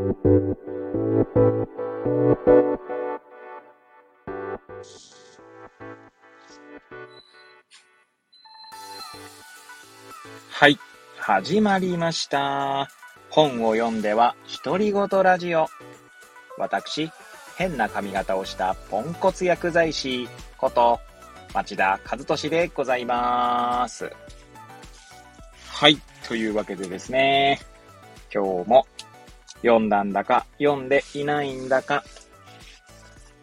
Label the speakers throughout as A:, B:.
A: はい、始まりました。本を読んでは独り言ラジオ。私、変な髪型をしたポンコツ薬剤師こと町田和俊でございます。はい、というわけでですね、今日も読んだんだか読んでいないんだか、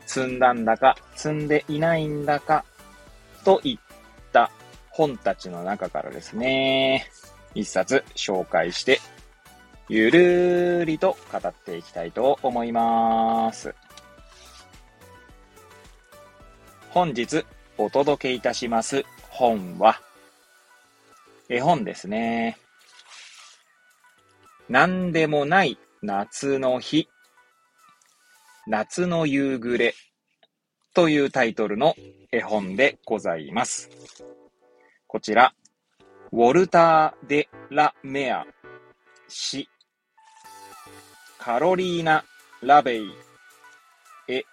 A: 積んだんだか積んでいないんだかといった本たちの中からですね、一冊紹介して、ゆるーりと語っていきたいと思います。本日お届けいたします本は、絵本ですね。なんでもない夏の日、夏の夕暮れ。というタイトルの絵本でございます。こちら、ウォルター・デ・ラ・メア氏、カロリーナ・ラベイ、え、違う、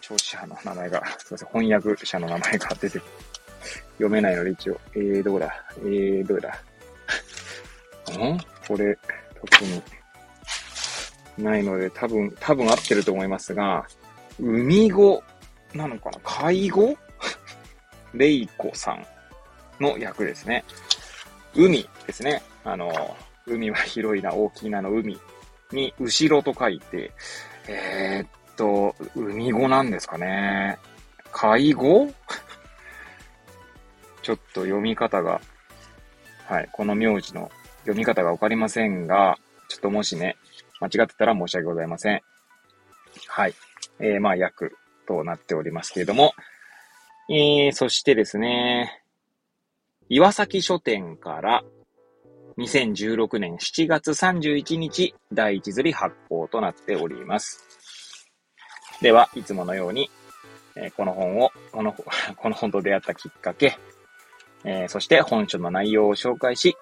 A: 聴者の名前が、すいません、翻訳者の名前が出て、読めないので一応、えー、どこだ？えー、どれだ？ん？これ、特に、ないので、多分、多分合ってると思いますが、海語なのかな？介護 レイコさんの役ですね。海ですね。あの、海は広いな、大きいなの海に、後ろと書いて、えー、っと、海語なんですかね。介護 ちょっと読み方が、はい、この名字の読み方がわかりませんが、ちょっともしね、間違ってたら申し訳ございません。はい。えー、まあ、役となっておりますけれども、えー、そしてですね、岩崎書店から2016年7月31日第一釣り発行となっております。では、いつものように、えー、この本を、この、この本と出会ったきっかけ、えー、そして本書の内容を紹介し、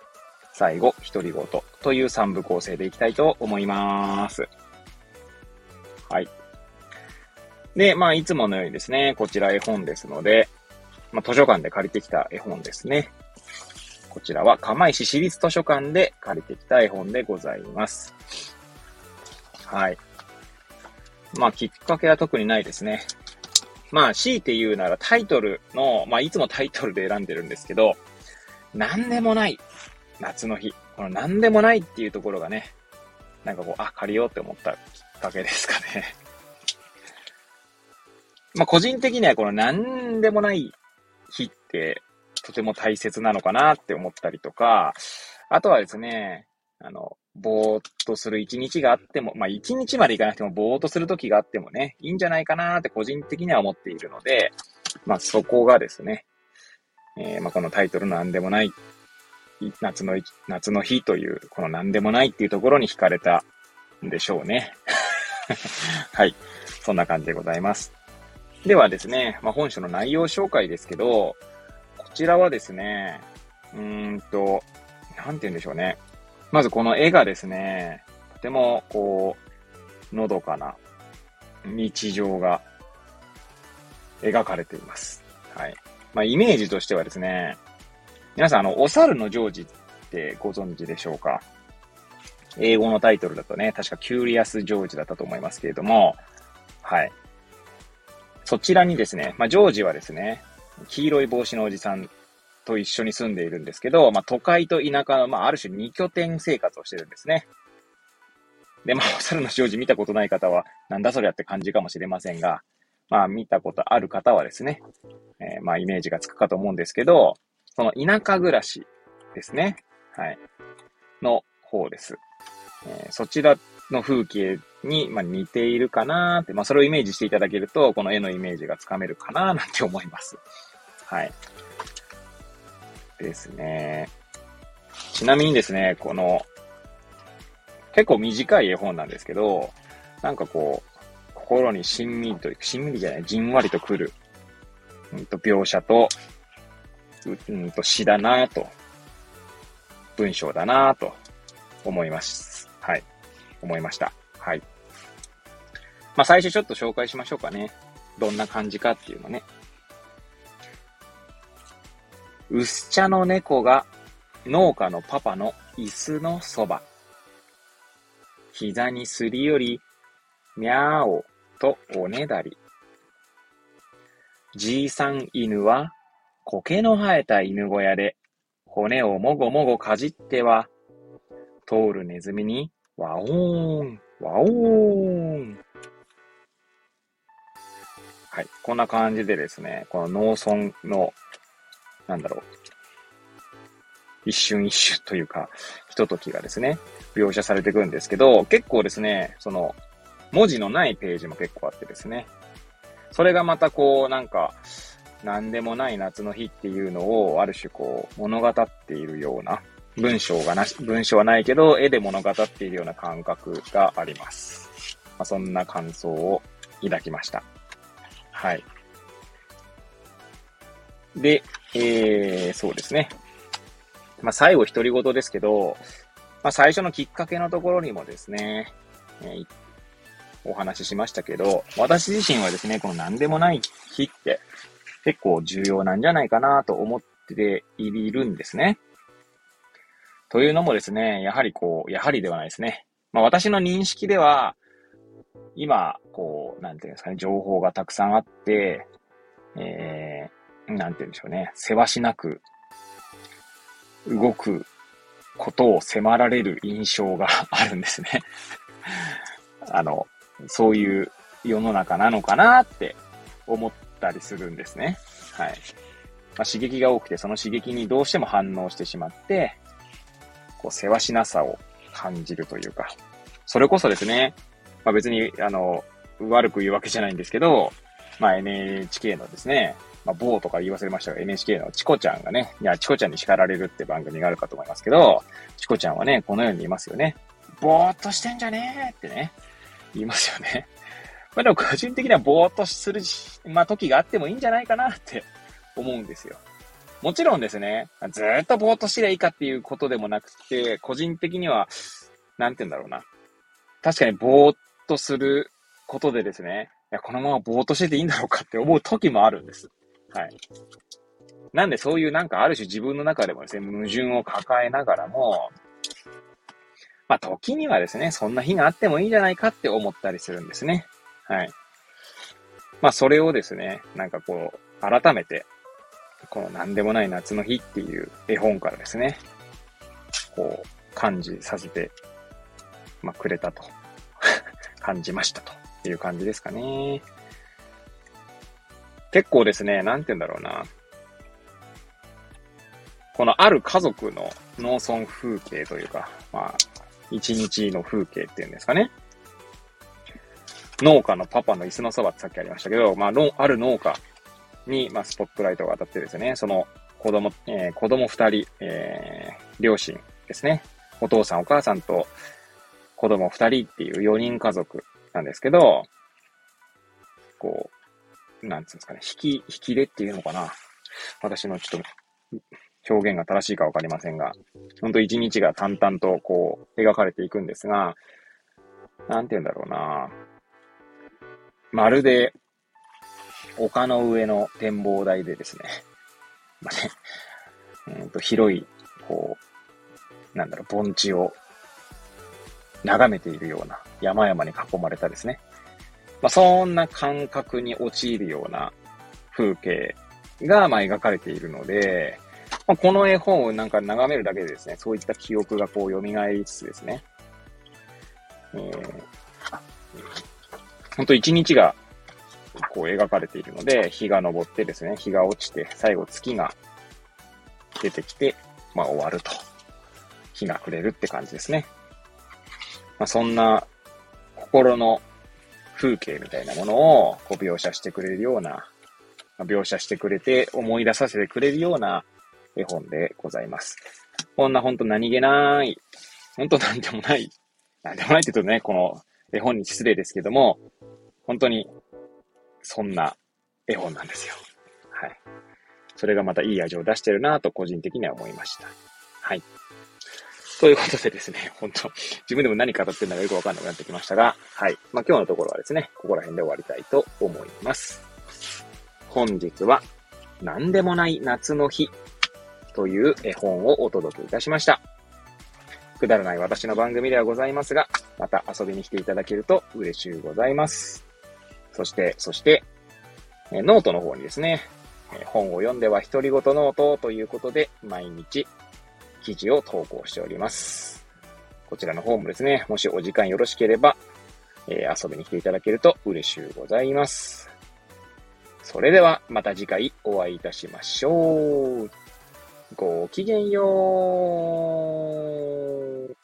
A: 最後、独り言という3部構成でいきたいと思います。はい。で、まあ、いつものようにですね、こちら絵本ですので、まあ、図書館で借りてきた絵本ですね。こちらは釜石市立図書館で借りてきた絵本でございます。はい。まあ、きっかけは特にないですね。まあ、強いて言うならタイトルの、まあ、いつもタイトルで選んでるんですけど、なんでもない夏の日。このなんでもないっていうところがね、なんかこう、あ、借りようって思ったきっかけですかね。まあ、個人的にはこのなんでもない日ってとても大切なのかなって思ったりとか、あとはですね、あの、ぼーっとする一日があっても、まあ一日までいかなくてもぼーっとする時があってもね、いいんじゃないかなって個人的には思っているので、まあそこがですね、えー、まあこのタイトルなんでもない夏の、夏の日という、この何でもないっていうところに惹かれたんでしょうね。はい。そんな感じでございます。ではですね、まあ、本書の内容紹介ですけど、こちらはですね、うーんと、なんて言うんでしょうね。まずこの絵がですね、とてもこう、のどかな日常が描かれています。はい。まあ、イメージとしてはですね、皆さん、あの、お猿のジョージってご存知でしょうか？英語のタイトルだとね、確かキュリアス・ジョージだったと思いますけれども、はい。そちらにですね、まあ、ジョージはですね、黄色い帽子のおじさんと一緒に住んでいるんですけど、まあ、都会と田舎の、まあ、ある種二拠点生活をしてるんですね。で、まあ、お猿のジョージ見たことない方は、なんだそりゃって感じかもしれませんが、まあ、見たことある方はですね、えー、まあ、イメージがつくかと思うんですけど、その田舎暮らしですね。はい。の方です。えー、そちらの風景に、まあ、似ているかなって、まあ、それをイメージしていただけると、この絵のイメージがつかめるかな なんて思います。はい。ですね。ちなみにですね、この、結構短い絵本なんですけど、なんかこう、心にしんみりと、しんみりじゃない、じんわりとくる、うんと描写と、うんと詩だなと、文章だなと思います。はい、思いました。はい。まあ、最初ちょっと紹介しましょうかね。どんな感じかっていうのね。薄茶の猫が農家のパパの椅子のそば。膝にすり寄り、みゃーおとおねだり。じいさん犬は苔の生えた犬小屋で骨をもごもごかじっては、通るネズミにワオーン、ワオーン。はい。こんな感じでですね、この農村の、なんだろう、一瞬一瞬というか、ひとときがですね、描写されていくんですけど、結構ですね、その、文字のないページも結構あってですね、それがまたこう、なんか、何でもない夏の日っていうのを、ある種こう、物語っているような、文章がなし、文章はないけど、絵で物語っているような感覚があります。まあ、そんな感想を抱きました。はい。で、えー、そうですね。まあ、最後独り言ですけど、まあ、最初のきっかけのところにもですね、えー、お話ししましたけど、私自身はですね、この何でもない日って結構重要なんじゃないかなと思っているんですね。というのもですね、やはりこう、やはりではないですね。まあ私の認識では、今、こう、なんていうんですかね、情報がたくさんあって、えー、なんていうんでしょうね、せわしなく動くことを迫られる印象があるんですね。あの、そういう世の中なのかなって思ったりするんですね。はい。まあ、刺激が多くて、その刺激にどうしても反応してしまって、こう、せわしなさを感じるというか、それこそですね、まあ、別に、あの、悪く言うわけじゃないんですけど、まあ、NHK のですね、まあ、某とか言い忘れましたが、NHK のチコちゃんがね、いや、チコちゃんに叱られるって番組があるかと思いますけど、チコちゃんはね、このように言いますよね。ぼーっとしてんじゃねーってね、言いますよね。まあでも個人的にはぼーっとする、まあ時があってもいいんじゃないかなって思うんですよ。もちろんですね、ずっとぼーっとしてりゃいいかっていうことでもなくて、個人的には、なんて言うんだろうな。確かにぼーっとすることでですね、いや、このままぼーっとしてていいんだろうかって思う時もあるんです。はい。なんでそういうなんかある種自分の中でもですね、矛盾を抱えながらも、まあ時にはですね、そんな日があってもいいんじゃないかって思ったりするんですね。はい。まあそれをですね、なんかこう、改めて、この何でもない夏の日っていう絵本からですね、こう、感じさせて、まあ、くれたと。感じましたという感じですかね。結構ですね、なんて言うんだろうな。このある家族の農村風景というか、まあ、一日の風景っていうんですかね。農家のパパの椅子のそばってさっきありましたけど、まあ、ある農家に、まあ、スポットライトが当たってですね、その子供、えー、子供二人、えー、両親ですね。お父さんお母さんと子供二人っていう四人家族なんですけど、こう、なんつうんですかね、引き、引きでっていうのかな。私のちょっと表現が正しいかわかりませんが、ほんと一日が淡々とこう描かれていくんですが、なんて言うんだろうな。まるで丘の上の展望台でですね、まあね、うんと広い、こう、なんだろう、盆地を眺めているような山々に囲まれたですね。まあ、そんな感覚に陥るような風景が、ま、描かれているので、まあ、この絵本をなんか眺めるだけでですね、そういった記憶がこう蘇りつつですね、えー、本当一日がこう描かれているので、日が昇ってですね、日が落ちて、最後月が出てきて、まあ終わると。日が暮れるって感じですね。まあそんな心の風景みたいなものをこう描写してくれるような、描写してくれて思い出させてくれるような絵本でございます。こんなほんと何気ない、ほんとなんでもない、なんでもないって言うとね、この絵本に失礼ですけども、本当にそんな絵本なんですよ。はい。それがまたいい味を出してるなと個人的には思いました。はい。ということでですね、本当自分でも何語ってんだかよくわかんなくなってきましたが、はい。まあ、今日のところはですね、ここら辺で終わりたいと思います。本日は、何でもない夏の日という絵本をお届けいたしました。くだらない私の番組ではございますが、また遊びに来ていただけると嬉しゅうございます。そして、そして、えノートの方にですね、え本を読んでは独り言ノートということで、毎日記事を投稿しております。こちらの方もですね、もしお時間よろしければ、えー、遊びに来ていただけると嬉しゅうございます。それではまた次回お会いいたしましょう。ごきげんよう。